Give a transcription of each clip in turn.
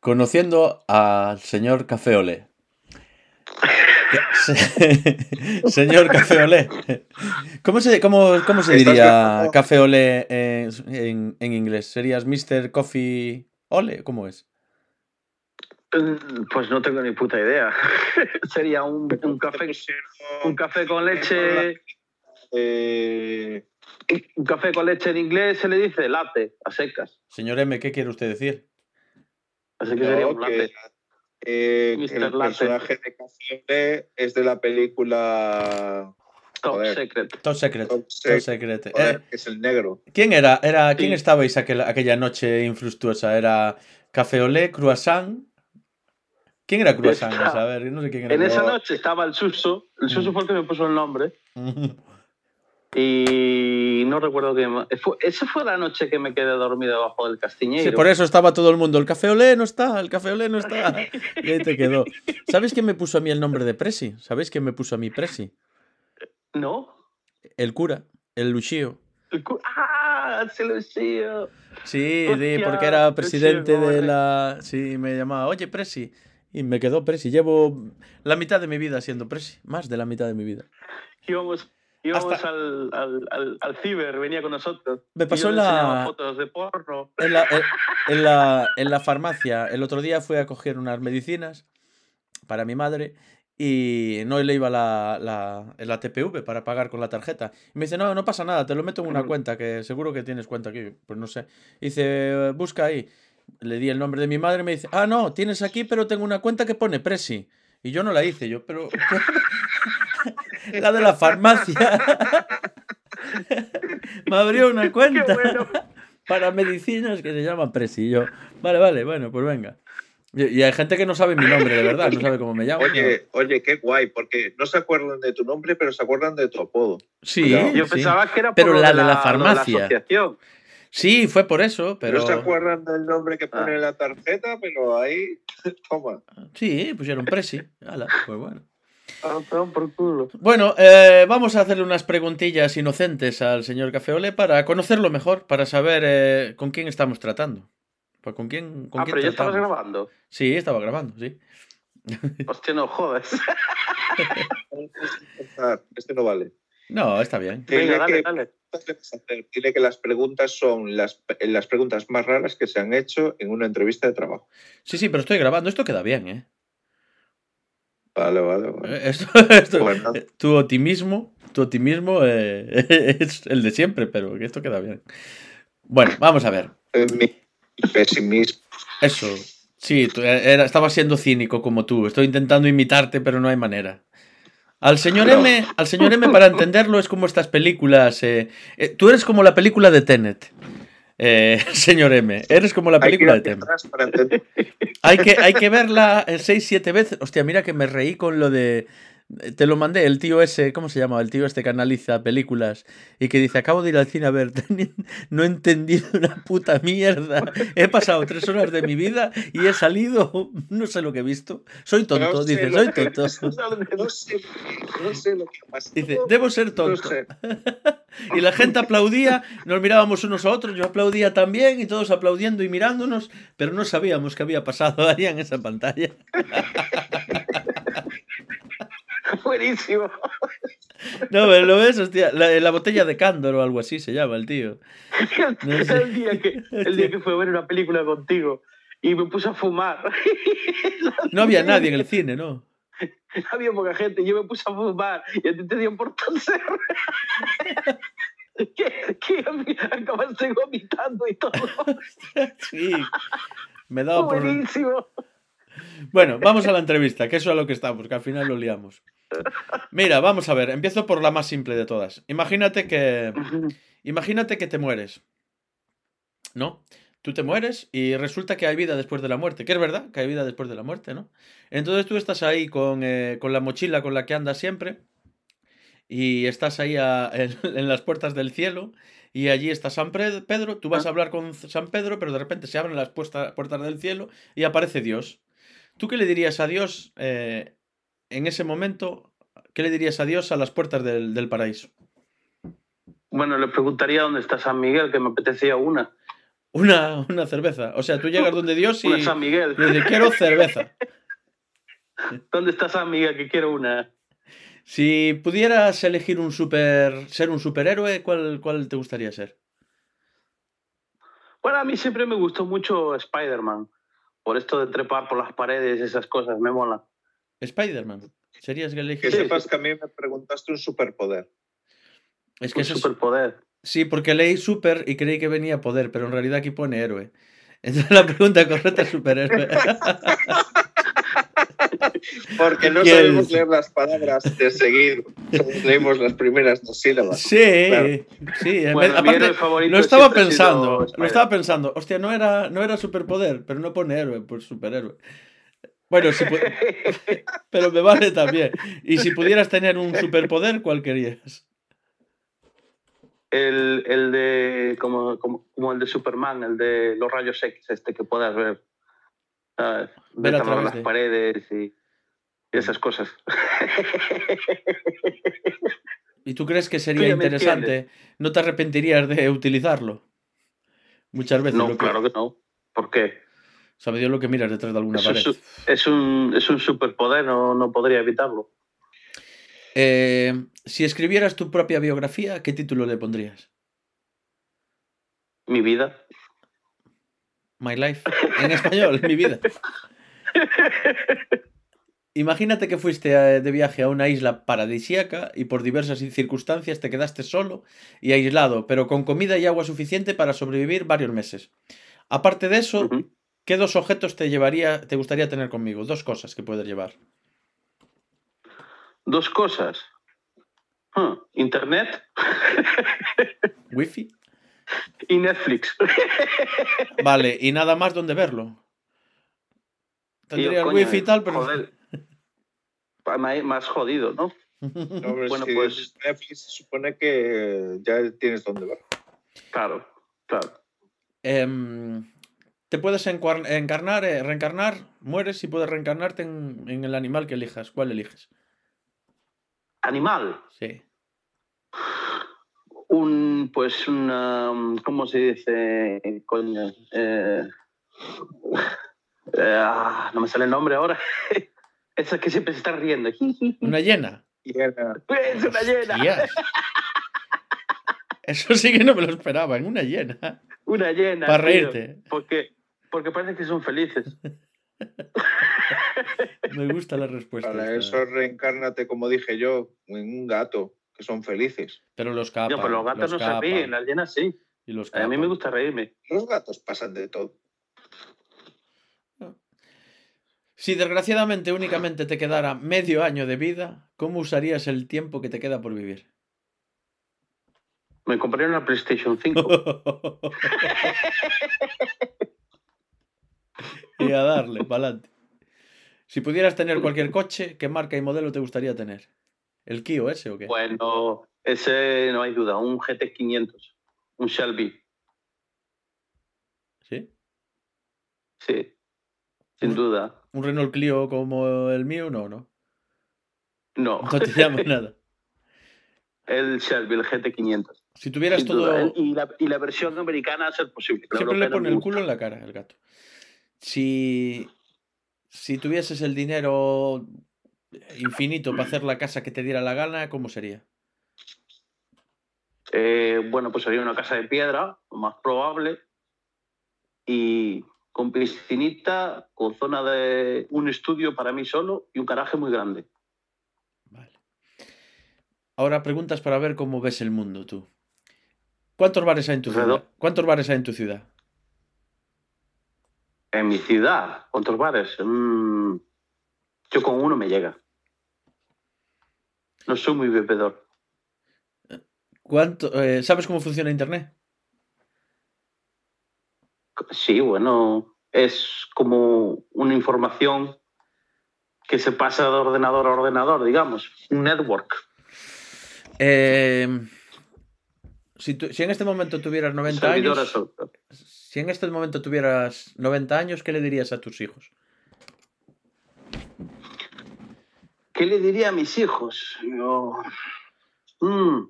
conociendo al señor Café Olé. señor Café Olé. ¿Cómo se, cómo, cómo se diría Café Olé en, en, en, inglés? ¿Serías Mr. Coffee Ole? ¿Cómo es? Pues no tengo ni puta idea. Sería un, un, café, un café con leche. Eh... Un café con leche en inglés se le dice latte, a secas. Señor M, ¿qué quiere usted decir? Así que sería un latte. Eh, el personaje de Café es de la película Top Secret. Top Secret. Top, Secret. Eh, es el negro. ¿Quién era? era ¿Quién estabais aquella, aquella noche infructuosa? ¿Era Café Olé, Croissant? ¿Quién era Croissant? A ver, no sé quién era. En esa noche estaba el Suso. El Suso mm. fue el que me puso el nombre. Y no recuerdo más. esa fue la noche que me quedé dormido debajo del castiñero. Sí, por eso estaba todo el mundo. El café olé no está, el café olé no está. Y ahí te quedó. ¿Sabes quién me puso a mí el nombre de Presi? ¿Sabéis quién me puso a mí Presi? No. El cura, el Luchío. ¡Ah! ¡Se Luchío! Sí, porque era presidente de la. Sí, me llamaba, oye, Presi. Y me quedó Presi. Llevo la mitad de mi vida siendo Presi. Más de la mitad de mi vida. Íbamos Íbamos al, al, al, al, ciber, venía con nosotros. Me pasó en la. fotos de porno. En la, en, la, en la farmacia. El otro día fui a coger unas medicinas para mi madre y no le iba la, la, la, TPV para pagar con la tarjeta. Y me dice, no, no pasa nada, te lo meto en una cuenta, que seguro que tienes cuenta aquí. Pues no sé. dice, busca ahí. Le di el nombre de mi madre y me dice, ah, no, tienes aquí, pero tengo una cuenta que pone Presi. Y yo no la hice, yo, pero... la de la farmacia. Me abrió una cuenta para medicinas que se llama Presi. yo, vale, vale, bueno, pues venga. Y, hay gente que no sabe mi nombre, de verdad, no sabe cómo me llamo. Oye, oye, qué guay, porque no se acuerdan de tu nombre, pero se acuerdan de tu apodo. Sí, yo pensaba que era por pero la de la, farmacia. sí, fue por eso, pero. No se acuerdan del nombre que pone en la tarjeta, pero ahí. Toma. Sí, pusieron Presi. Hala, pues bueno. Ah, por culo. Bueno, eh, vamos a hacerle unas preguntillas inocentes al señor Cafeole para conocerlo mejor, para saber eh, con quién estamos tratando. Pues, ¿Con quién, con ah, pero ya estabas grabando. Sí, estaba grabando, sí. Hostia, no jodas. este no vale. No, está bien. Venga, dale, dale. Dile que las preguntas son las, las preguntas más raras que se han hecho en una entrevista de trabajo. Sí, sí, pero estoy grabando. Esto queda bien, ¿eh? Vale, vale, eh, eh, tu optimismo, tu optimismo eh, es el de siempre, pero esto queda bien. Bueno, vamos a ver. Mi pesimismo. Eso. Sí, era, estaba siendo cínico como tú. Estoy intentando imitarte, pero no hay manera. Al señor M, al señor M para entenderlo es como estas películas. tú eres como la película de Tenet. Eh, señor M, eres como la película de tema. Hay que, hay que verla 6-7 veces. Hostia, mira que me reí con lo de te lo mandé, el tío ese, ¿cómo se llama? El tío este que analiza películas y que dice, acabo de ir al cine a ver, no he entendido una puta mierda. He pasado tres horas de mi vida y he salido, no sé lo que he visto. Soy tonto, dice, soy tonto. No sé, no sé lo que pasa. Dice, debo ser tonto. y la gente aplaudía, nos mirábamos unos a otros, yo aplaudía también y todos aplaudiendo y mirándonos, pero no sabíamos qué había pasado ahí en esa pantalla. Buenísimo. No, pero lo ves, hostia, la, la, botella de Cándor o algo así se llama el tío. el, día que, el día que fue a ver una película contigo y me puse a fumar. No había nadie en el cine, ¿no? Había poca gente, yo me puse a fumar y a ti te dio por ser. que, que acabaste vomitando y todo. sí, me daba Buenísimo. Bueno, vamos a la entrevista, que eso es a lo que estamos, que al final lo liamos. Mira, vamos a ver, empiezo por la más simple de todas. Imagínate que. Imagínate que te mueres. ¿No? Tú te mueres y resulta que hay vida después de la muerte. Que es verdad, que hay vida después de la muerte, ¿no? Entonces tú estás ahí con, eh, con la mochila con la que andas siempre. Y estás ahí en, las puertas del cielo. Y allí está San Pedro. Tú vas a ah. hablar con San Pedro, pero de repente se abren las puertas del cielo y aparece Dios. ¿Tú qué le dirías a Dios eh, en ese momento, ¿qué le dirías a Dios a las puertas del, paraíso? Bueno, le preguntaría dónde está San Miguel, que me apetecía una. Una, una cerveza. O sea, tú llegas donde Dios y, Una San Miguel. y dices, quiero cerveza. ¿Dónde está San Miguel que quiero una? Si pudieras elegir un super, ser un superhéroe, ¿cuál, ¿cuál te gustaría ser? Bueno, a mí siempre me gustó mucho Spider-Man. Por esto de trepar por las paredes, esas cosas, me mola. Spider-Man. ¿Serías que Que sepas que a mí me preguntaste un superpoder. Es que Un eso es- superpoder. Sí, porque leí super y creí que venía poder, pero en realidad aquí pone héroe. Entonces la pregunta correcta es superhéroe. Porque no ¿Qué sabemos es? leer las palabras de seguido. Leemos las primeras dos sílabas. Sí, Claro. sí. en Bueno, aparte, lo estaba pensando, lo estaba pensando. Hostia, no era, no era superpoder, pero no pone héroe, pues superhéroe. Bueno, pu- pero me vale también. Y si pudieras tener un superpoder, ¿cuál querías? el, el de. Como, como, como el de Superman, el de los rayos X, este que puedas ver. ¿sabes? Ver a través las de- paredes y, y esas cosas. ¿Y tú crees que sería interesante? ¿No te arrepentirías de utilizarlo? Muchas veces no, lo que... claro que no. ¿Por qué? Sabe Dios lo que miras detrás de alguna Eso pared. es, un- es, un, superpoder, no, no podría evitarlo. Eh, si escribieras tu propia biografía, ¿qué título le pondrías? Mi vida. My Life. En español, mi vida. Imagínate que fuiste eh, de viaje a una isla paradisíaca y por diversas circunstancias te quedaste solo y aislado, pero con comida y agua suficiente para sobrevivir varios meses. Aparte de eso. ¿Qué dos objetos te llevaría, te gustaría tener conmigo? Dos cosas que puedes llevar. Dos cosas. Internet Wifi. y Netflix. Vale, y nada más donde verlo. Tendría el Coño, wifi y tal, pero. joder. Más jodido, ¿no? No, pero Bueno, si pues- Netflix, se supone que ya tienes dónde ver. Claro, claro. Em, te puedes encarnar, eh, reencarnar, mueres y puedes reencarnarte en, en el animal que elijas. ¿Cuál eliges? Animal. Sí. Un, pues, una. ¿Cómo se dice? Coño. Eh, eh, ah, no me sale el nombre ahora. Esa que siempre se está riendo. Una hiena. Es una hiena. Hostias. Eso sí que no me lo esperaba, en una hiena. Una hiena. Para tío. reírte. Porque, porque parece que son felices. Me gusta la respuesta. para esta. eso reencárnate, como dije yo, en un gato, que son felices. Pero los capan. Yo, pero los gatos no se capan, ríen, las hienas sí. y los A mí me gusta reírme. Los gatos pasan de todo. Si desgraciadamente únicamente te quedara medio año de vida, ¿cómo usarías el tiempo que te queda por vivir? Me compré una PlayStation 5. y a darle, pa'lante. Si pudieras tener cualquier coche, ¿qué marca y modelo te gustaría tener? ¿El Kio ese o qué? bueno, ese no hay duda, un GT500, un Shelby, ¿Sí? sí, sin duda. ¿Un Renault Clio como el mío? No, no. No, No te llama nada. el Shelby, el GT500. Si tuvieras todo... duda. Y, la, y la versión americana a ser posible. Siempre le pone el culo en la cara el gato. Si, si tuvieses el dinero infinito para hacer la casa que te diera la gana, ¿cómo sería? Eh, bueno, pues sería una casa de piedra, lo más probable, y con piscinita, con zona de un estudio para mí solo y un garaje muy grande. Vale. Ahora preguntas para ver cómo ves el mundo tú. ¿Cuántos bares hay en tu ciudad? ¿Cuántos bares hay en tu ciudad? En mi ciudad, ¿cuántos bares? Mm, yo con uno me llega. No soy muy bebedor. ¿Cuánto, eh, ¿Sabes cómo funciona Internet? Sí, bueno, es como una información que se pasa de ordenador a ordenador, digamos, un network. Eh, si, en este momento tuvieras 90 servidor años. Si en este momento tuvieras 90 años, ¿qué le dirías a tus hijos? ¿Qué le diría a mis hijos? Yo, mm,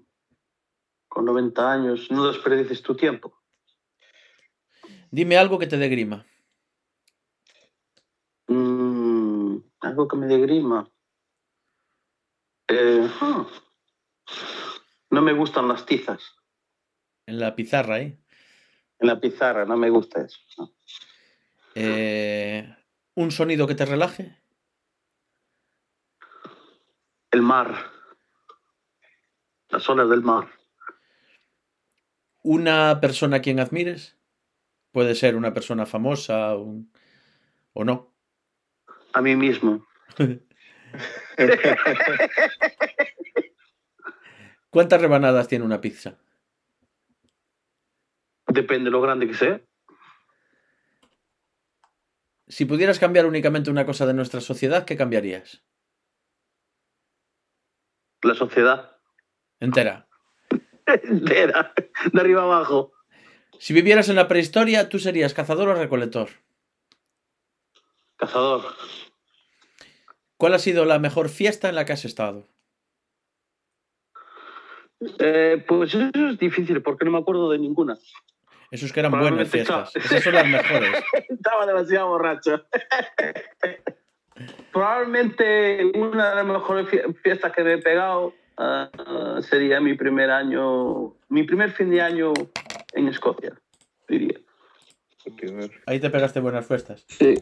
con 90 años, no desperdices tu tiempo. Dime algo que te dé grima. Mm, algo que me dé grima. Eh, ah. No me gustan las tizas. En la pizarra, ¿eh? En la pizarra, no me gusta eso. no. Eh, ¿Un sonido que te relaje? El mar. Las olas del mar. ¿Una persona a quien admires? Puede ser una persona famosa un- o no. A mí mismo. ¿Cuántas rebanadas tiene una pizza? Depende de lo grande que sea. Si pudieras cambiar únicamente una cosa de nuestra sociedad, ¿qué cambiarías? La sociedad. Entera. Entera. De arriba abajo. Si vivieras en la prehistoria, ¿tú serías cazador o recolector? Cazador. ¿Cuál ha sido la mejor fiesta en la que has estado? Eh, pues eso es difícil porque no me acuerdo de ninguna. Esos que eran buenas fiestas. Esas son las mejores. Estaba demasiado borracho. Probablemente una de las mejores fie- fiestas que me he pegado ah, ah, sería mi primer año, mi primer fin de año en Escocia, diría. Ahí te pegaste buenas fiestas. Sí.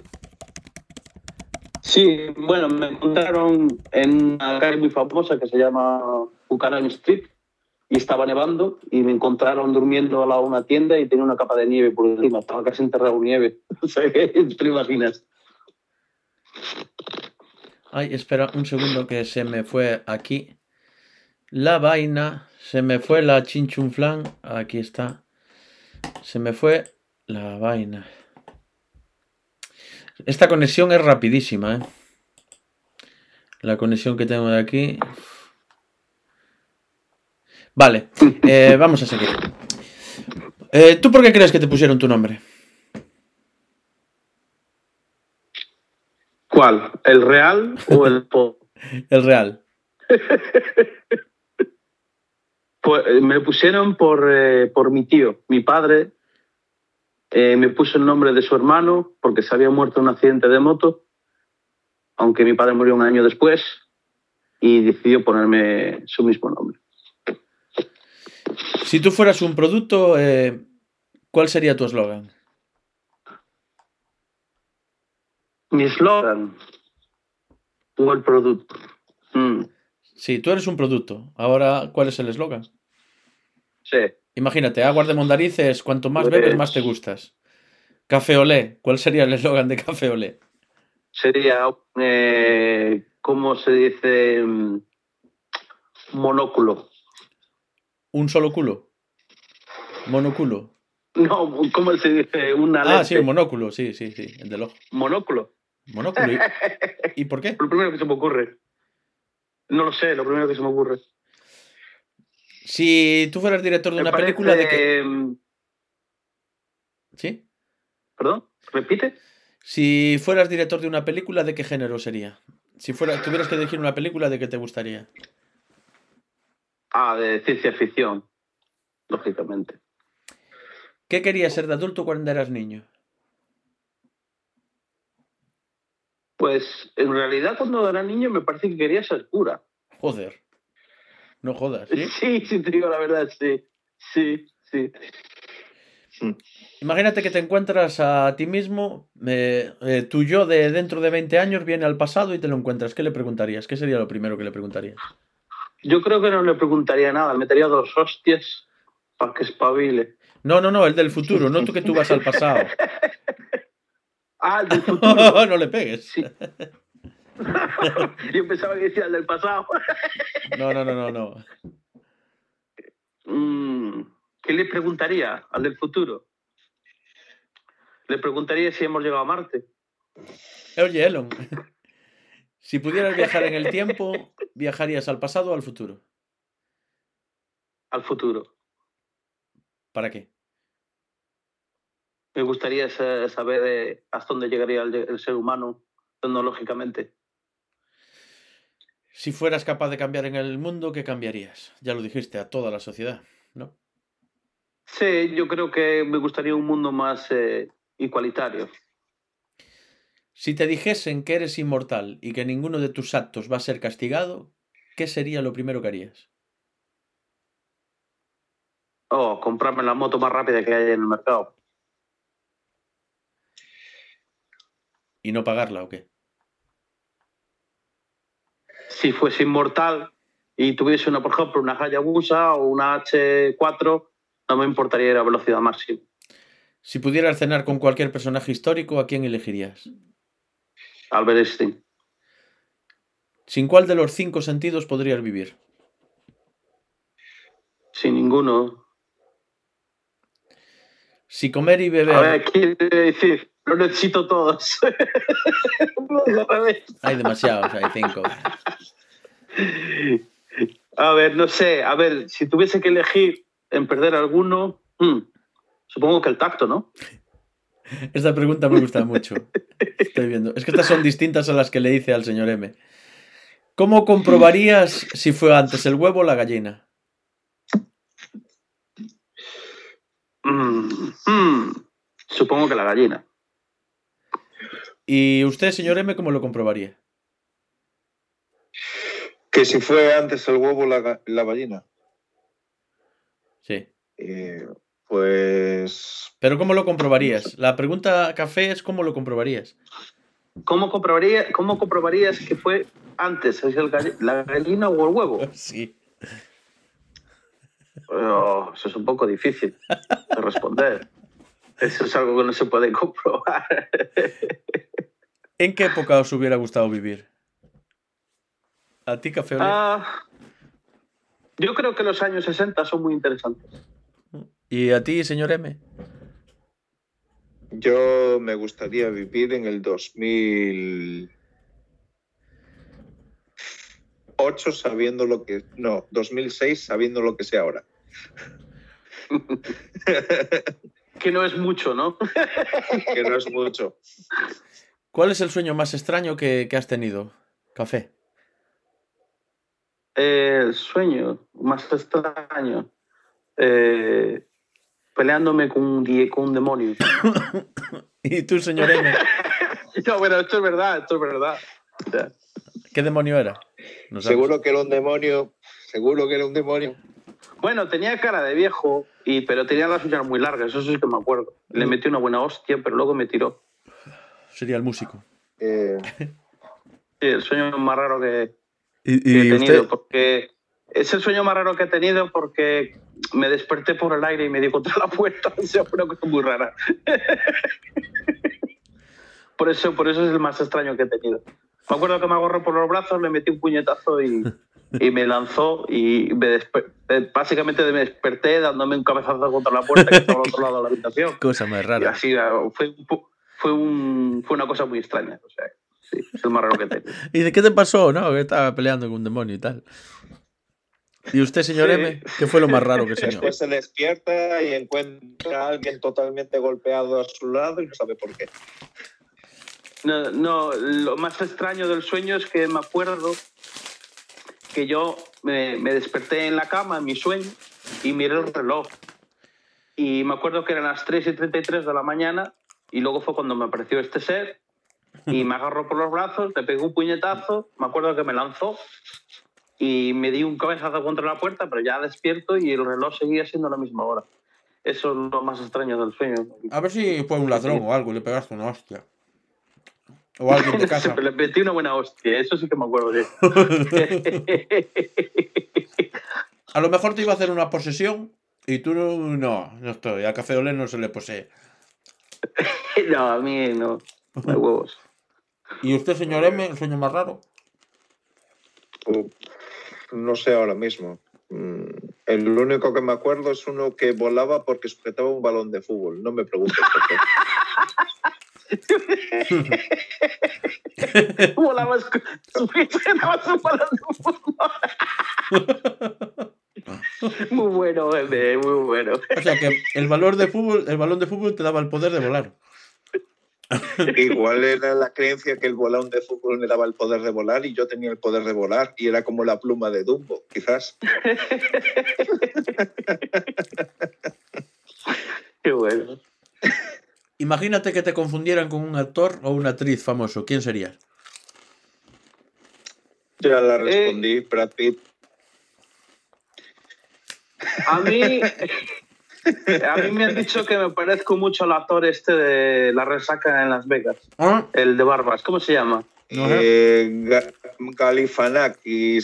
Sí, bueno, me encontraron en una calle muy famosa que se llama Buchanan Street y estaba nevando y me encontraron durmiendo al lado de una tienda y tenía una capa de nieve por encima, estaba casi enterrado en nieve. O sea, ¿Te lo imaginas? Ay, espera un segundo que se me fue aquí. La vaina. Se me fue la chinchunflan. Aquí está. Se me fue la vaina. Esta conexión es rapidísima, ¿eh? La conexión que tengo de aquí. Vale, eh, vamos a seguir. Eh, ¿Tú por qué crees que te pusieron tu nombre? ¿Cuál? ¿El real o el po? El real. Pues, eh, me pusieron por, eh, por mi tío, mi padre. me puso el nombre de su hermano porque se había muerto en un accidente de moto, aunque mi padre murió un año después y decidió ponerme su mismo nombre. Si tú fueras un producto, eh, ¿cuál sería tu eslogan? Mi eslogan o el producto. Mm, Sí, tú eres un producto. Ahora, ¿cuál es el eslogan? sí. Imagínate, aguas de Mondarices, cuanto más bebes, más te gustas. Café Olé, ¿cuál sería el eslogan de Café Olé? Sería, eh, ¿cómo se dice? Mm, Monóculo. ¿Un solo culo? ¿Monoculo? No, ¿cómo se dice? Una Ah, sí, un monóculo, sí, sí, sí, el del ojo. Monóculo. Monóculo. ¿Y, ¿y por qué? Lo primero que se me ocurre. No lo sé, lo primero que se me ocurre. Si tú fueras director de Me una película de que... parece, mm, ¿Sí? ¿Perdón? ¿Repite? Si fueras director de una película, ¿de qué género sería? Si fuera, tuvieras que dirigir una película, ¿de qué te gustaría? Ah, de ciencia ficción. Lógicamente. ¿Qué querías ser de adulto cuando eras niño? Pues en realidad cuando era niño me parece que quería ser cura. Joder. No jodas, ¿sí? Sí, sí, te digo la verdad, sí. Sí, sí. Imagínate que te encuentras a ti mismo, eh, eh, tu yo de dentro de 20 años viene al pasado y te lo encuentras. ¿Qué le preguntarías? ¿Qué sería lo primero que le preguntarías? Yo creo que no le preguntaría nada, le metería dos hostias para que espabile. No, no, no, el del futuro, no tú que tú vas al pasado. Ah, el del futuro. no le pegues. Sí. Yo pensaba que decía el del pasado. No, no, no, no, no. Mm, ¿Qué le preguntaría al del futuro? Le preguntaría si hemos llegado a Marte. Oye, Elon, si pudieras viajar en el tiempo, ¿viajarías al pasado o al futuro? Al futuro. ¿Para qué? Me gustaría sa- saber eh, hasta dónde llegaría el, el ser humano tecnológicamente. Si fueras capaz de cambiar en el mundo, ¿qué cambiarías? Ya lo dijiste, a toda la sociedad, ¿no? Sí, yo creo que me gustaría un mundo más eh, igualitario. Si te dijesen que eres inmortal y que ninguno de tus actos va a ser castigado, ¿qué sería lo primero que harías? Oh, comprarme la moto más rápida que hay en el mercado. ¿Y no pagarla o qué? Si fuese inmortal y tuviese una, por ejemplo, una Hayabusa o una H4, no me importaría ir a velocidad máxima. Si pudieras cenar con cualquier personaje histórico, ¿a quién elegirías? Albert Einstein. ¿Sin cuál de los cinco sentidos podrías vivir? Sin ninguno. Si comer y beber. A ver, quiere decir, lo necesito todos. Hay demasiados, hay cinco. A ver, no sé, a ver, si tuviese que elegir en perder alguno, hmm, supongo que el tacto, ¿no? Esta pregunta me gusta mucho. Estoy viendo. Es que estas son distintas a las que le hice al señor M. ¿Cómo comprobarías si fue antes el huevo o la gallina? Mm, hmm, supongo que la gallina. ¿Y usted, señor M, cómo lo comprobaría? Que si fue antes el huevo o la gallina. Sí. Eh, pues Pero ¿cómo lo comprobarías? La pregunta café es ¿cómo lo comprobarías? ¿Cómo, comprobaría, ¿Cómo comprobarías que fue antes es el la gallina o el huevo? Sí. Oh, eso es un poco difícil de responder. Eso es algo que no se puede comprobar. ¿En qué época os hubiera gustado vivir? ¿A ti, café? Ah, yo creo que los años 60 son muy interesantes. ¿Y a ti, señor M? yo me gustaría vivir en el 2008 sabiendo lo que... No, 2006 sabiendo lo que sé ahora. Que no es mucho, ¿no? que no es mucho. ¿Cuál es el sueño más extraño que, que has tenido? Café. Eh, el sueño más extraño. Eh, peleándome con un, con un demonio. ¿Y tú, señor M? No, bueno, esto es verdad, esto es verdad. O sea, ¿Qué demonio era? No. Seguro que era un demonio. Seguro que era un demonio. Bueno, tenía cara de viejo, y, pero tenía las uñas muy largas, eso sí que me acuerdo. Le metí una buena hostia, pero luego me tiró. Sería el músico. Eh, Sí, el sueño más raro que, ¿Y, que he tenido, usted? porque es el sueño más raro que he tenido porque me desperté por el aire y me di contra la puerta. Fue una cosa muy rara. por, eso, por eso es el más extraño que he tenido. Me acuerdo que me agarró por los brazos, le metí un puñetazo y, y me lanzó y me eh, básicamente me desperté dándome un cabezazo contra la puerta que estaba al otro lado de la habitación. Cosa más Y rara. así ah, fue, fue, un, fue una cosa muy extraña. O sea, sí, es el más raro que he tenido. ¿Y de qué te pasó, no? Que estaba peleando con un demonio y tal. ¿Y usted, señor Sí. M? ¿Qué fue lo más raro que soñó? después se despierta y encuentra a alguien totalmente golpeado a su lado y no sabe por qué. No, no, lo más extraño del sueño es que me acuerdo que yo me, me desperté en la cama, en mi sueño, y miré el reloj. Y me acuerdo que eran las 3 y 33 de la mañana, y luego fue cuando me apareció este ser, y me agarró por los brazos, le pegó un puñetazo, me acuerdo que me lanzó, y me di un cabezazo contra la puerta, pero ya despierto y el reloj seguía siendo la misma hora. Eso es lo más extraño del sueño. A ver si fue un ladrón o algo, le pegaste una hostia. O alguien de casa. Le metí una buena hostia, eso sí que me acuerdo yo. A lo mejor te iba a hacer una posesión y tú no, no, no estoy. A Café Olé no se le posee. no, a mí no. No hay huevos. ¿Y usted, señor M, el sueño más raro? No sé ahora mismo. Mm, El único que me acuerdo es uno que volaba porque sujetaba un balón de fútbol. No me preguntes por qué. Volabas un balón de fútbol. Muy bueno, bebé, muy bueno. O sea que el valor de fútbol, el balón de fútbol te daba el poder de volar. Igual era la creencia que el balón de fútbol me daba el poder de volar y yo tenía el poder de volar y era como la pluma de Dumbo, quizás. Qué bueno. Imagínate que te confundieran con un actor o una actriz famoso. ¿Quién serías? Ya la respondí, Brad Pitt. A mí, a mí me han dicho que me parezco mucho al actor este de La Resaca en Las Vegas. ¿Ah? El de Barbas. ¿Cómo se llama? No sé. Eh,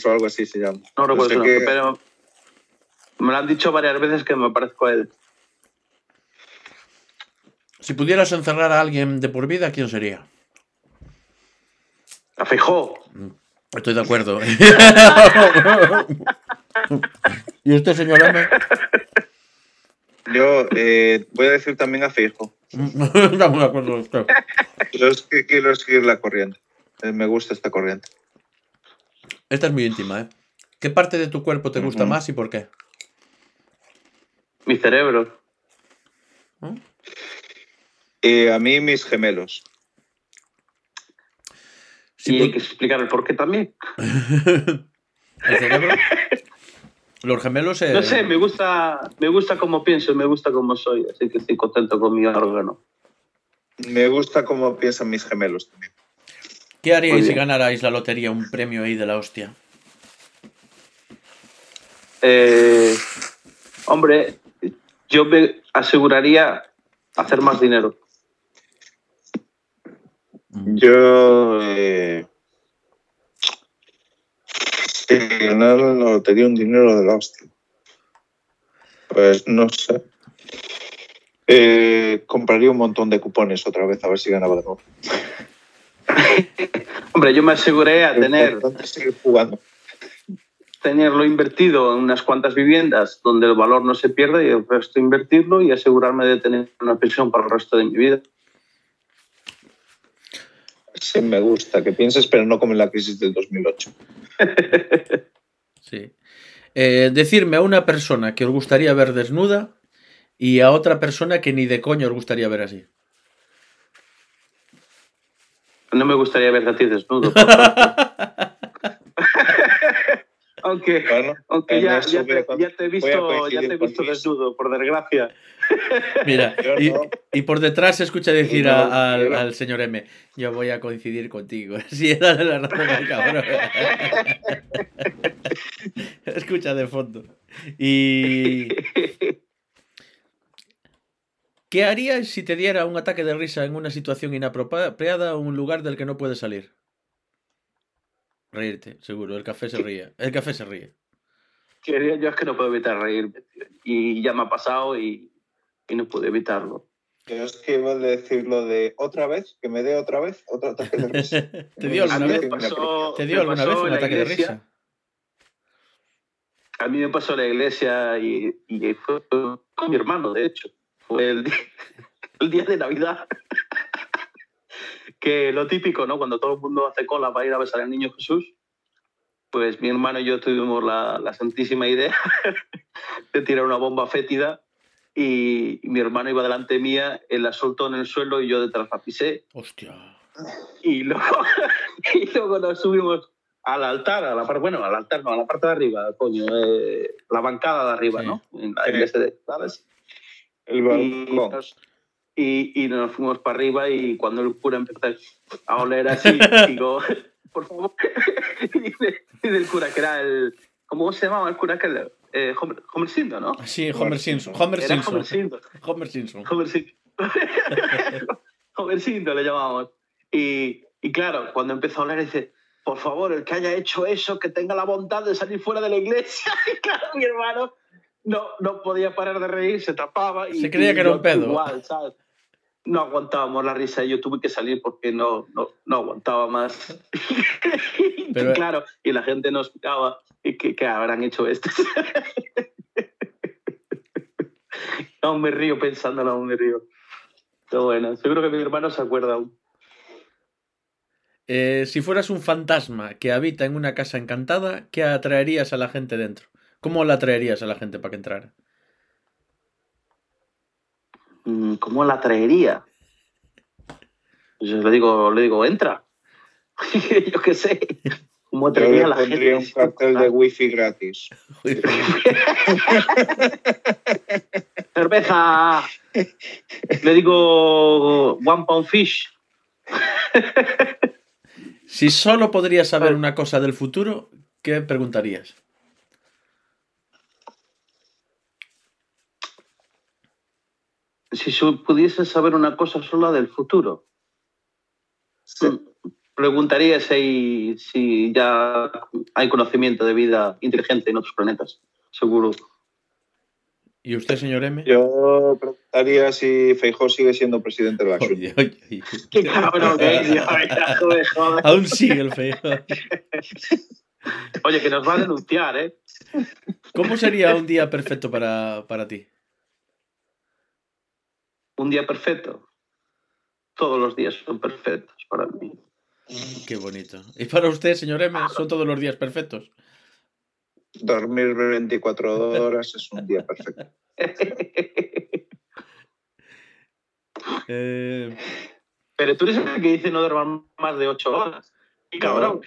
o algo así se llama. No recuerdo sé su nombre, qué- pero me lo han dicho varias veces que me parezco a él. Si pudieras encerrar a alguien de por vida, ¿quién sería? A Feijó. Estoy de acuerdo. ¿Y usted, señor M? Yo eh, voy a decir también a Fijo. Estamos de acuerdo. usted. Yo es que quiero seguir la corriente. Eh, me gusta esta corriente. Esta es muy íntima, ¿eh? ¿Qué parte de tu cuerpo te gusta más y por qué? Mi cerebro. Eh, a mí mis gemelos. Si y hay que explicar el porqué también. ¿El cerebro? Los gemelos. eh, No sé, me gusta, me gusta cómo pienso, me gusta cómo soy, así que estoy contento con mi órgano. Me gusta cómo piensan mis gemelos también. ¿Qué haríais si ganarais la lotería, un premio ahí de la hostia? Eh, hombre, yo me aseguraría hacer más dinero. Yo. Eh, si ganar la lotería un dinero de la hostia. Pues no sé. Eh, compraría un montón de cupones otra vez a ver si ganaba de nuevo. Hombre, yo me aseguré a Lo tener, es seguir jugando. tenerlo invertido en unas cuantas viviendas donde el valor no se pierde y el resto invertirlo y asegurarme de tener una pensión para el resto de mi vida. Sí, me gusta que pienses, pero no como en la crisis del 2008. Sí. Eh, decirme a una persona que os gustaría ver desnuda y a otra persona que ni de coño os gustaría ver así. No me gustaría verte a ti desnudo. aunque Bueno, aunque ya, te, con- ya te he visto, ya te he visto desnudo, por desgracia. Mira, y, no. y por detrás se escucha decir No, a- al, yo no. al señor M, yo voy a coincidir contigo. Sí, dale la razón al cabrón. escucha de fondo. Y... ¿Qué harías si te diera un ataque de risa en una situación inapropiada o un lugar del que no puedes salir? Reírte, seguro. El café se ríe. El café se ríe. Quería- Yo es que no puedo evitar reírme. tío. Y ya me ha pasado y, y no puedo evitarlo. Yo es que iba a decir lo de otra vez, que me dé otra vez, otro ataque de risa. ¿Te dio alguna vez? pasó, ¿Te dio alguna vez un en la ataque de iglesia. risa? A mí me pasó en la iglesia y, y fue con mi hermano, de hecho. Fue el día, el día de Navidad. que lo típico, ¿no? Cuando todo el mundo hace cola para ir a besar al niño Jesús, pues mi hermano y yo tuvimos la, la santísima idea de tirar una bomba fétida y, y mi hermano iba delante mía, él la soltó en el suelo y yo detrás la pisé Hostia. y luego, y luego nos subimos al altar, a la parte, bueno, al altar, no, a la parte de arriba, coño, eh, la bancada de arriba, Sí. ¿no? En la iglesia de, ¿sabes? El Y balcón. nos, y, y nos fuimos para arriba y cuando el cura empezó a oler así, digo, por favor, y dice, dice el cura que era el, ¿cómo se llamaba el cura? Que el, eh, Homer, Homer Simpson, ¿no? Sí, Homer Simpson. Homer Era Simpson. Homer Simpson. Homer Simpson. Homer Simpson. Homer Simpson le llamamos. Y, y claro, cuando empezó a hablar, dice, por favor, el que haya hecho eso, que tenga la bondad de salir fuera de la iglesia. Y claro, mi hermano no, no podía parar de reír, se tapaba. Y, Se creía que era un pedo. Igual, ¿sabes? No aguantábamos la risa y yo tuve que salir porque no, no, no aguantaba más. Pero- claro, y la gente nos miraba y que, que habrán hecho esto. aún me río pensándolo, aún me río. Pero bueno, seguro que mi hermano se acuerda aún. Eh, si fueras un fantasma que habita en una casa encantada, ¿qué atraerías a la gente dentro? ¿Cómo la atraerías a la gente para que entrara? Mm, ¿Cómo la traería? Pues yo le digo, le digo, entra. Yo qué sé. ¿Cómo le a la pondría gente? un cartel de wifi gratis. Cerveza. Le digo One Pound Fish. Si solo podrías saber una cosa del futuro, ¿qué preguntarías? Si su- pudiese saber una cosa sola del futuro, Sí. preguntaría si, si ya hay conocimiento de vida inteligente en otros planetas. Seguro. ¿Y usted, señor M? Yo preguntaría si Feijó sigue siendo presidente de la Junta. Oye, oye, oye. ¡Qué cabrón que es! Joder, joder. Aún sigue el feo. Oye, que nos va a denunciar, ¿eh? ¿Cómo sería un día perfecto para, para ti? Un día perfecto. Todos los días son perfectos para mí. Qué bonito. ¿Y para usted, señor M, son todos los días perfectos? Dormir 24 horas es un día perfecto. Eh, Pero tú eres el que dice no dormir más de ocho horas. ¡Qué cabrón!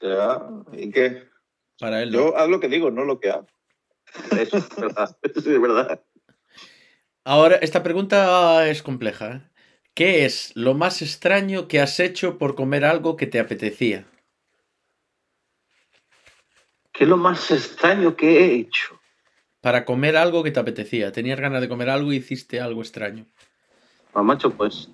Ya, ¿y qué? para él, no. Yo haz lo que digo, no lo que hago. Eso es verdad. Eso es verdad. Ahora, esta pregunta es compleja. ¿eh? ¿Qué es lo más extraño que has hecho por comer algo que te apetecía? ¿Qué es lo más extraño que he hecho? Para comer algo que te apetecía. Tenías ganas de comer algo y hiciste algo extraño. Pues, macho, pues.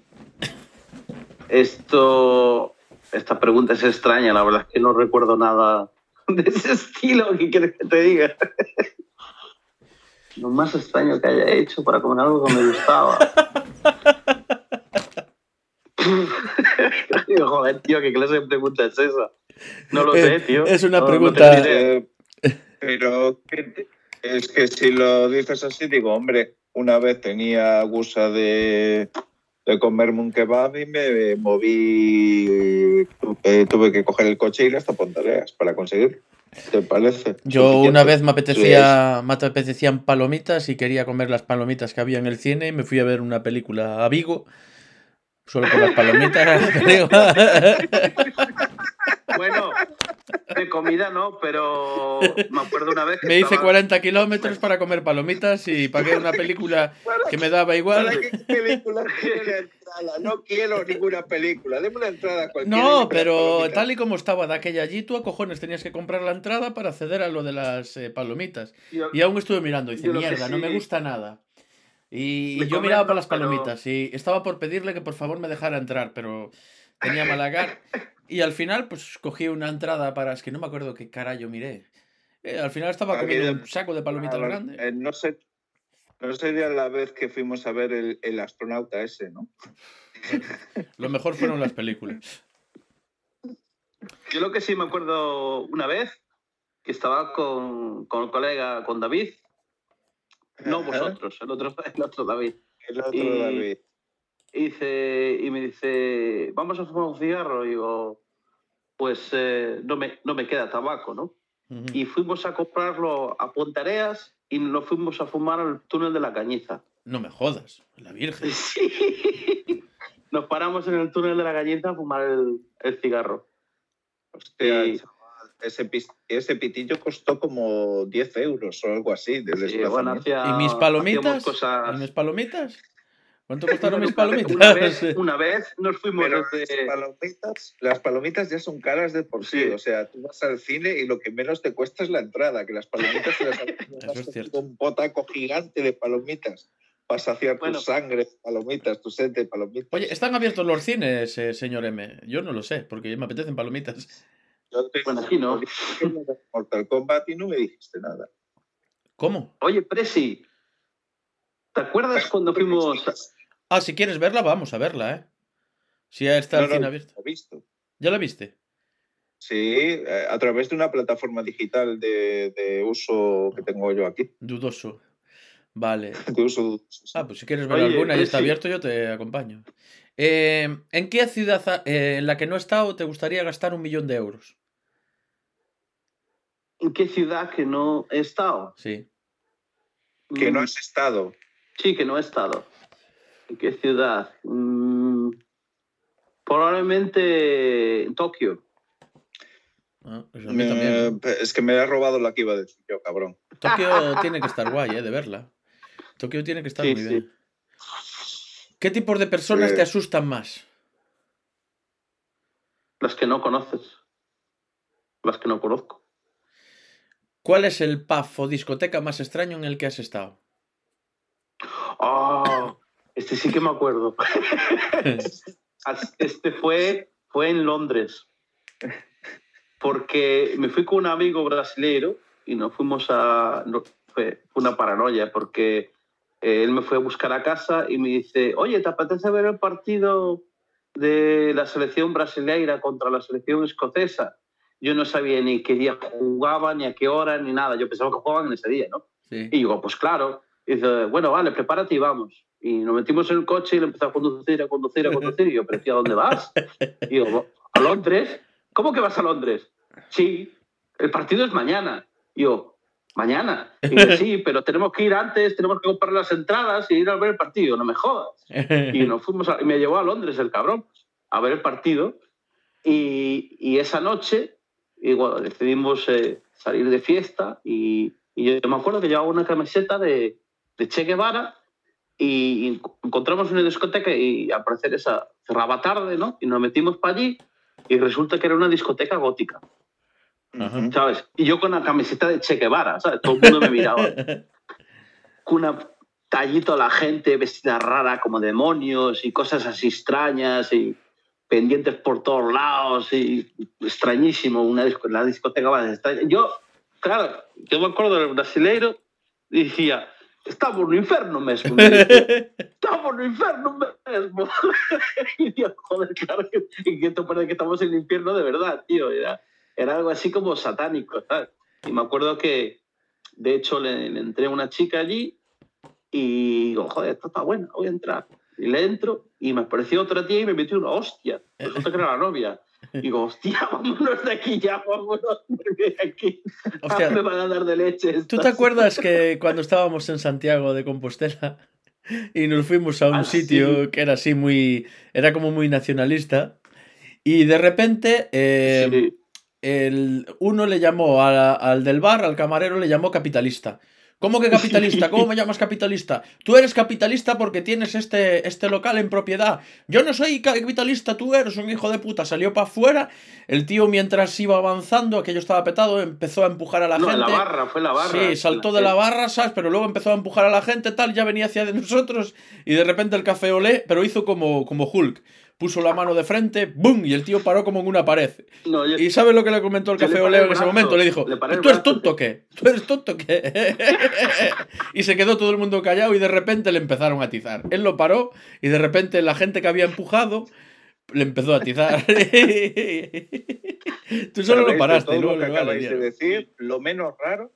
Esto. Esta pregunta es extraña, la verdad es que no recuerdo nada de ese estilo. ¿Qué quieres que te diga? Lo más extraño que haya hecho para comer algo que me gustaba. Digo, Joder, tío, ¿qué clase de pregunta es esa? No lo sé, tío. Es una No- pregunta-. Eh, pero ¿qué- es que si lo dices así, digo, hombre, una vez tenía gusa de, de comerme un kebab y me moví, eh, tuve que coger el coche y ir hasta Pontareas para conseguirlo. ¿Te parece? Yo una vez me apetecía, me apetecían palomitas y quería comer las palomitas que había en el cine y me fui a ver una película a Vigo. Solo por las palomitas. digo. Bueno, de comida no, pero me acuerdo una vez que me hice estaba- 40 kilómetros para comer palomitas y pagué una película que me daba ¿Para igual. qué película? No quiero ninguna película. Deme una entrada a cualquiera. No, pero tal y como estaba de aquella allí, tú a cojones tenías que comprar la entrada para acceder a lo de las eh, palomitas. Yo- Y aún estuve mirando y dice, mierda, no me sí- gusta nada. Y De yo miraba para las pero- palomitas y estaba por pedirle que por favor me dejara entrar, pero tenía malagar. Y al final, pues cogí una entrada para. Es que no me acuerdo qué carajo miré. Eh, al final estaba comiendo un saco de palomitas Ah, grande. Eh, no sé. No sería la vez que fuimos a ver el, el astronauta ese, ¿no? Lo mejor fueron las películas. Yo lo que sí me acuerdo una vez, que estaba con, con el colega, con David, no vosotros, el otro, el otro David. El otro Y- David. Y, dice, y me dice, vamos a fumar un cigarro. Y digo, pues eh, no, me, no me queda tabaco, ¿no? Ujú. Y fuimos a comprarlo a Pontareas y lo fuimos a fumar al túnel de la Cañiza. No me jodas, la Virgen. Sí. Nos paramos en el túnel de la Cañiza a fumar el, el cigarro. Hostia, Y- chaval, ese, ese pitillo costó como 10 euros o algo así. De Sí, bueno, hacía- ¿Y mis palomitas? cosas- ¿Y mis palomitas? ¿Cuánto costaron mis palomitas? Una vez, una vez nos fuimos Pero desde- las palomitas, las palomitas ya son caras de por sí. Sí. O sea, tú vas al cine y lo que menos te cuesta es la entrada, que las palomitas te las Eso es cierto. un potaco gigante de palomitas para saciar Bueno. tu sangre, de palomitas, tu sed de palomitas. Oye, ¿están abiertos los cines, eh, señor M? Yo no lo sé, porque me apetecen palomitas. Yo te Bueno, aquí no. Mortal Kombat y no me dijiste nada. ¿Cómo? Oye, Presi, ¿te acuerdas cuando fuimos Ah, si quieres verla, vamos a verla, ¿eh? Si ya está No, el cine abierto. lo he visto. ¿Ya la viste? Sí, eh, a través de una plataforma digital de, de uso que tengo yo aquí. Dudoso. Vale. De uso dudoso. Ah, pues si quieres ver Oye, alguna y eh, está sí. abierto, yo te acompaño. Eh, ¿En qué ciudad eh, en la que no he estado te gustaría gastar un millón de euros? en qué ciudad que no he estado? Sí. Que no Mm, has estado. Sí, que no he estado. ¿En qué ciudad? Mm, probablemente en Tokio. Ah, pues a mí también. Eh, es que me ha robado la que iba a decir yo, cabrón. Tokio tiene que estar guay, ¿eh? De verla. Tokio tiene que estar Sí, muy sí. bien. ¿Qué tipos de personas te asustan más? Las que no conoces. Las que no conozco. ¿Cuál es el pub o discoteca más extraño en el que has estado? Ah, este sí que me acuerdo. Este fue, fue en Londres. Porque me fui con un amigo brasileiro y nos fuimos a. no, fue una paranoia porque eh, él me fue a buscar a casa y me dice: Oye, ¿te apetece ver el partido de la selección brasileira contra la selección escocesa? Yo no sabía ni qué día jugaban, ni a qué hora, ni nada. Yo pensaba que jugaban en ese día, ¿no? Sí. Y digo, pues claro. Y dice, bueno, vale, prepárate y vamos. Y nos metimos en el coche y le empezó a conducir, a conducir, a conducir. Y yo, pero tío, ¿a dónde vas? Y digo, ¿a Londres? ¿Cómo que vas a Londres? Sí, el partido es mañana. Yo, ¿mañana? Y dice, sí, pero tenemos que ir antes, tenemos que comprar las entradas y ir a ver el partido, no me jodas. Y nos fuimos a- y me llevó a Londres el cabrón a ver el partido. Y, y esa noche, y decidimos eh, salir de fiesta. Y, y yo me acuerdo que llevaba una camiseta de, de Che Guevara. Y, encontramos una discoteca y al parecer esa cerraba tarde, ¿no? Y nos metimos para allí. Y resulta que era una discoteca gótica, Ajá. ¿sabes? Y yo con la camiseta de Che Guevara, ¿sabes? Todo el mundo me miraba con una tallito a la gente vestida rara como demonios y cosas así extrañas y pendientes por todos lados y extrañísimo, una disco, la discoteca más extraña. Yo, claro, yo me acuerdo del brasileiro y decía, estamos no inferno mesmo. estamos no inferno mesmo. y yo, joder, claro, que, que esto parece que estamos en el infierno de verdad, tío. Era, era algo así como satánico, ¿sabes? Y me acuerdo que, de hecho, le, le entré a una chica allí y digo, joder, esto está bueno, voy a entrar. Y le entro y me apareció otra tía y me metió una hostia. Resulta que era la novia. Digo, hostia, vámonos de aquí ya, vámonos de aquí. Hostia, me van a dar de leche. ¿Tú te acuerdas que cuando estábamos en Santiago de Compostela y nos fuimos a un Ah, sitio sí. que era así muy, era como muy nacionalista y de repente eh, Sí. el, uno le llamó a- al del bar, al camarero, le llamó capitalista. ¿Cómo que capitalista? ¿Cómo me llamas capitalista? Tú eres capitalista porque tienes este, este local en propiedad. Yo no soy capitalista, tú eres un hijo de puta. Salió para afuera. El tío, mientras iba avanzando, aquello estaba petado, empezó a empujar a la no, gente. en la barra, fue la barra. Sí, saltó de la barra, ¿sabes? Pero luego empezó a empujar a la gente, tal, ya venía hacia de nosotros y de repente el café olé, pero hizo como, como Hulk. Puso la mano de frente, ¡boom! Y el tío paró como en una pared. No, yo- ¿Y sabes lo que le comentó el café el en ese momento? Le dijo, le ¿tú eres tonto o qué? ¿Tú eres tonto o qué? y se quedó todo el mundo callado y de repente le empezaron a atizar. Él lo paró y de repente la gente que había empujado le empezó a atizar. Tú solo lo ¿Sabéis de paraste. todo luego lo que acabáis de decir, lo menos raro,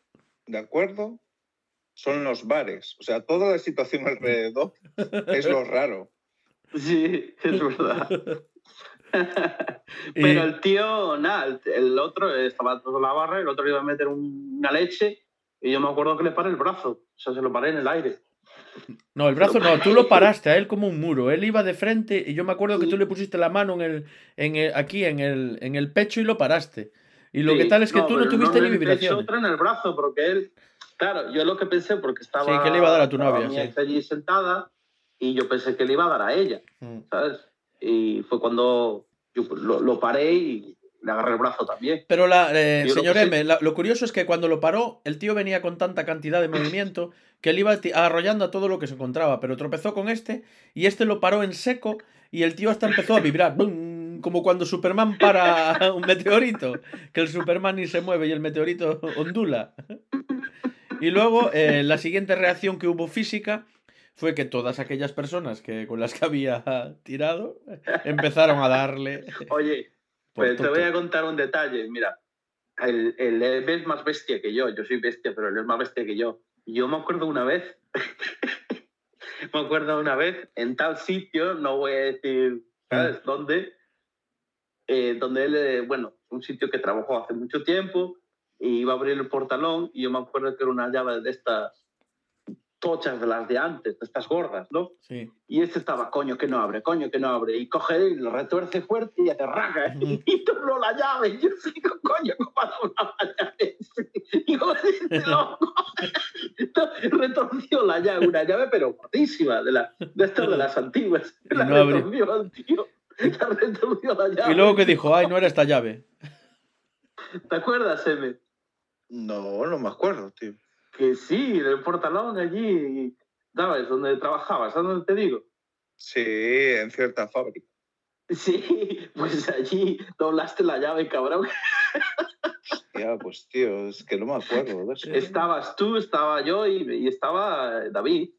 ¿de acuerdo? Son los bares. O sea, toda la situación alrededor es lo raro. Sí, es verdad. Pero el tío, nada, el, otro estaba todo en la barra, el otro iba a meter un- una leche y yo me acuerdo que le paré el brazo. O sea, se lo paré en el aire. No, el brazo no, tú lo paraste a él como un muro. Él iba de frente y yo me acuerdo que tú le pusiste la mano en el, en el- aquí en el, en el pecho y lo paraste. Y lo Sí, que tal es que tú no tuviste ni el pecho, vibración. otra en el brazo, porque él, claro, yo lo que pensé, porque estaba. Sí, que le iba a dar a tu novia, sí. allí sentada y yo pensé que le iba a dar a ella, Mm. ¿sabes? Y fue cuando yo lo, lo paré y le agarré el brazo también. Pero la, eh, señor M, la- lo curioso es que cuando lo paró, el tío venía con tanta cantidad de movimiento que él iba arrollando a todo lo que se encontraba, pero tropezó con este y este lo paró en seco y el tío hasta empezó a vibrar, ¡bum! como cuando Superman para un meteorito, que el Superman ni se mueve y el meteorito ondula. Y luego eh, la siguiente reacción que hubo física fue que todas aquellas personas que con las que había tirado empezaron a darle. Oye, pues te voy a contar un detalle. Mira, el, el Eve es más bestia que yo. Yo soy bestia, pero él es más bestia que yo. Yo me acuerdo una vez, me acuerdo una vez en tal sitio, no voy a decir, ¿sabes dónde? Eh, donde él, eh, bueno, un sitio que trabajó hace mucho tiempo y iba a abrir el portalón y yo me acuerdo que era una llave de estas tochas de las de antes, de estas gordas, ¿no? Sí. Y este estaba, coño, que no abre, coño, que no abre. Y coge y lo retuerce fuerte y hace raga. Ujú. Y dobló la llave. Y yo digo, coño, ¿cómo ha doblado la llave? Y yo, este loco. Retorció la llave, una llave, pero gordísima, de, la, de estas de las antiguas. La no abrió. retorció al tío. La retorció la llave. Y luego que dijo, ay, no era esta llave. ¿Te acuerdas, M? No, no me acuerdo, tío. Que sí, en el portalón allí, ¿sabes? Donde trabajabas, ¿sabes dónde te digo? Sí, en cierta fábrica. Sí, pues allí doblaste la llave, cabrón. Ya, pues tío, es que no me acuerdo. Estabas tú, estaba yo y, y estaba David.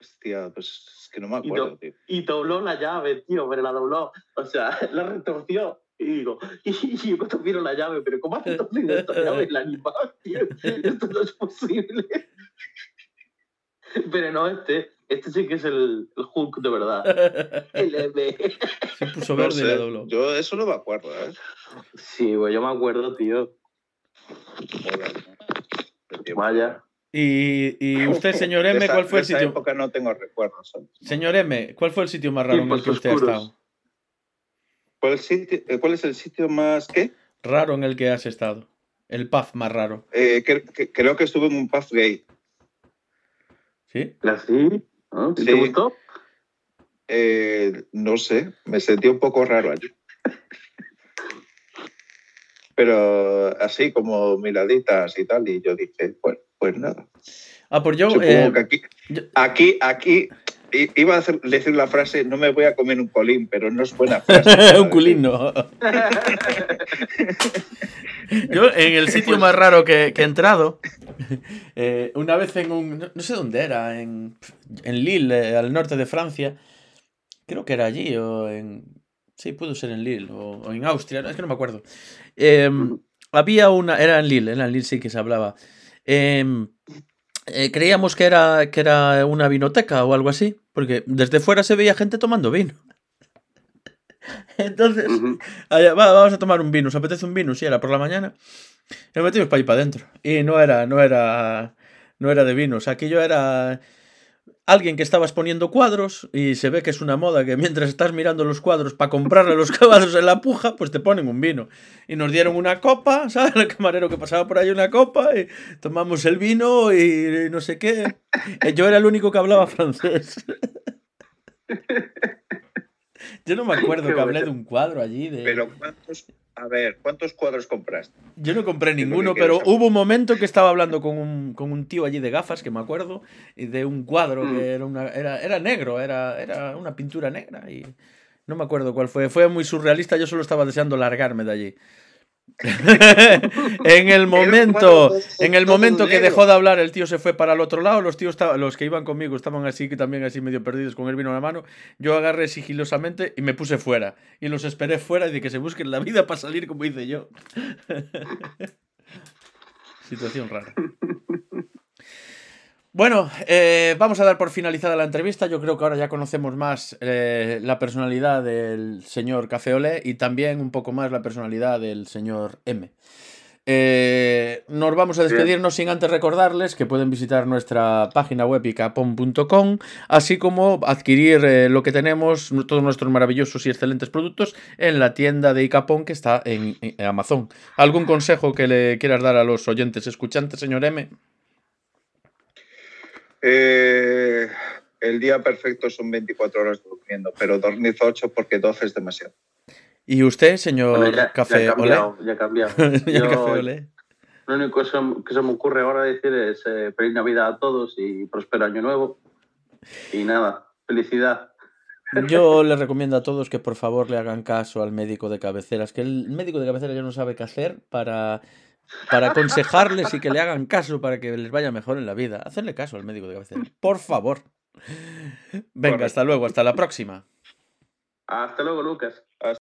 Hostia, pues es que no me Y acuerdo, do- tío. Y dobló la llave, tío, pero la dobló. O sea, la retorció. Y digo, y yo cuando miro la llave, pero ¿cómo ha retorcido esta llave el animal, tío? Esto no es posible. Pero no, este, este sí que es el, el Hulk de verdad. El M. Se puso No verde y sé, dobló. yo eso no me acuerdo, ¿eh? Sí, güey, yo me acuerdo, tío. Joder, ¿no? De. Vaya. Y, y usted, señor De M, esa- ¿cuál fue de el esa sitio? época no tengo recuerdos. ¿sabes? Señor M, ¿cuál fue el sitio más raro en el Tiempos que usted ha estado? ¿Cuál, sitio- eh, ¿Cuál es el sitio más qué? Raro en el que has estado. El pub más raro. Eh, que- creo que estuve en un pub gay. ¿Sí? ¿Así? ¿No? ¿Te Sí. gustó? Eh, no sé, me sentí un poco raro allí. Pero así como miraditas y tal, y yo dije, bueno, pues nada. Ah, pues yo. Supongo eh, que aquí, yo- aquí, aquí, iba a hacer- decir la frase, no me voy a comer un colín, pero no es buena frase. un culín no. Yo, en el sitio más raro que, que he entrado, eh, una vez en un. No, sé dónde era, en, en Lille, eh, al norte de Francia. Creo que era allí, o en. Sí, pudo ser en Lille, o, o en Austria, es que no me acuerdo. Eh, había una. Era en Lille, era en Lille sí que se hablaba. Eh, eh, creíamos que era, que era una vinoteca o algo así, porque desde fuera se veía gente tomando vino. Entonces. Allá, va, vamos a tomar un vino. ¿Os apetece un vino? Sí, era por la mañana. Y nos metimos para ahí para adentro. Y no era, no era, no era de vinos. Aquello era alguien que estaba exponiendo cuadros y se ve que es una moda que mientras estás mirando los cuadros para comprarle los cuadros en la puja, pues te ponen un vino. Y nos dieron una copa, ¿sabes? El camarero que pasaba por ahí una copa y tomamos el vino y no sé qué. Eh, Yo era el único que hablaba francés. Yo no me acuerdo que hablé de un cuadro allí. De... Pero ¿cuántos, a ver, ¿cuántos cuadros compraste? Yo no compré ninguno, pero saber. hubo un momento que estaba hablando con un, con un tío allí de gafas, que me acuerdo, y de un cuadro Mm. que era, una, era, era negro, era, era una pintura negra, y no me acuerdo cuál fue. Fue muy surrealista, yo solo estaba deseando largarme de allí. en el momento, cuadro en el momento que dejó de hablar, el tío se fue para el otro lado, los tíos los que iban conmigo estaban así que también así medio perdidos con el vino en la mano. Yo agarré sigilosamente y me puse fuera. Y los esperé fuera y de que se busquen la vida para salir como hice yo. Situación rara. Bueno, eh, vamos a dar por finalizada la entrevista. Yo creo que ahora ya conocemos más eh, la personalidad del señor Café Olé y también un poco más la personalidad del señor M. Eh, nos vamos a despedirnos sin antes recordarles que pueden visitar nuestra página web icapon.com, así como adquirir eh, lo que tenemos, todos nuestros maravillosos y excelentes productos en la tienda de Icapon que está en, en Amazon. ¿Algún consejo que le quieras dar a los oyentes escuchantes, señor M? Eh, el día perfecto son 24 horas durmiendo, pero dormid 8 porque 12 es demasiado. ¿Y usted, señor Bueno, ya, Café ya ha Olé? cambiado, ya ha cambiado. Yo- Café Olé. Lo único que se, que se me ocurre ahora decir es eh, feliz Navidad a todos y próspero año nuevo. Y nada, felicidad. Yo les recomiendo a todos que por favor le hagan caso al médico de cabecera. Es que el médico de cabecera ya no sabe qué hacer para, para aconsejarles y que le hagan caso para que les vaya mejor en la vida. Hacerle caso al médico de cabecera. Por favor. Venga, Correcto. hasta luego, hasta la próxima. Hasta luego, Lucas.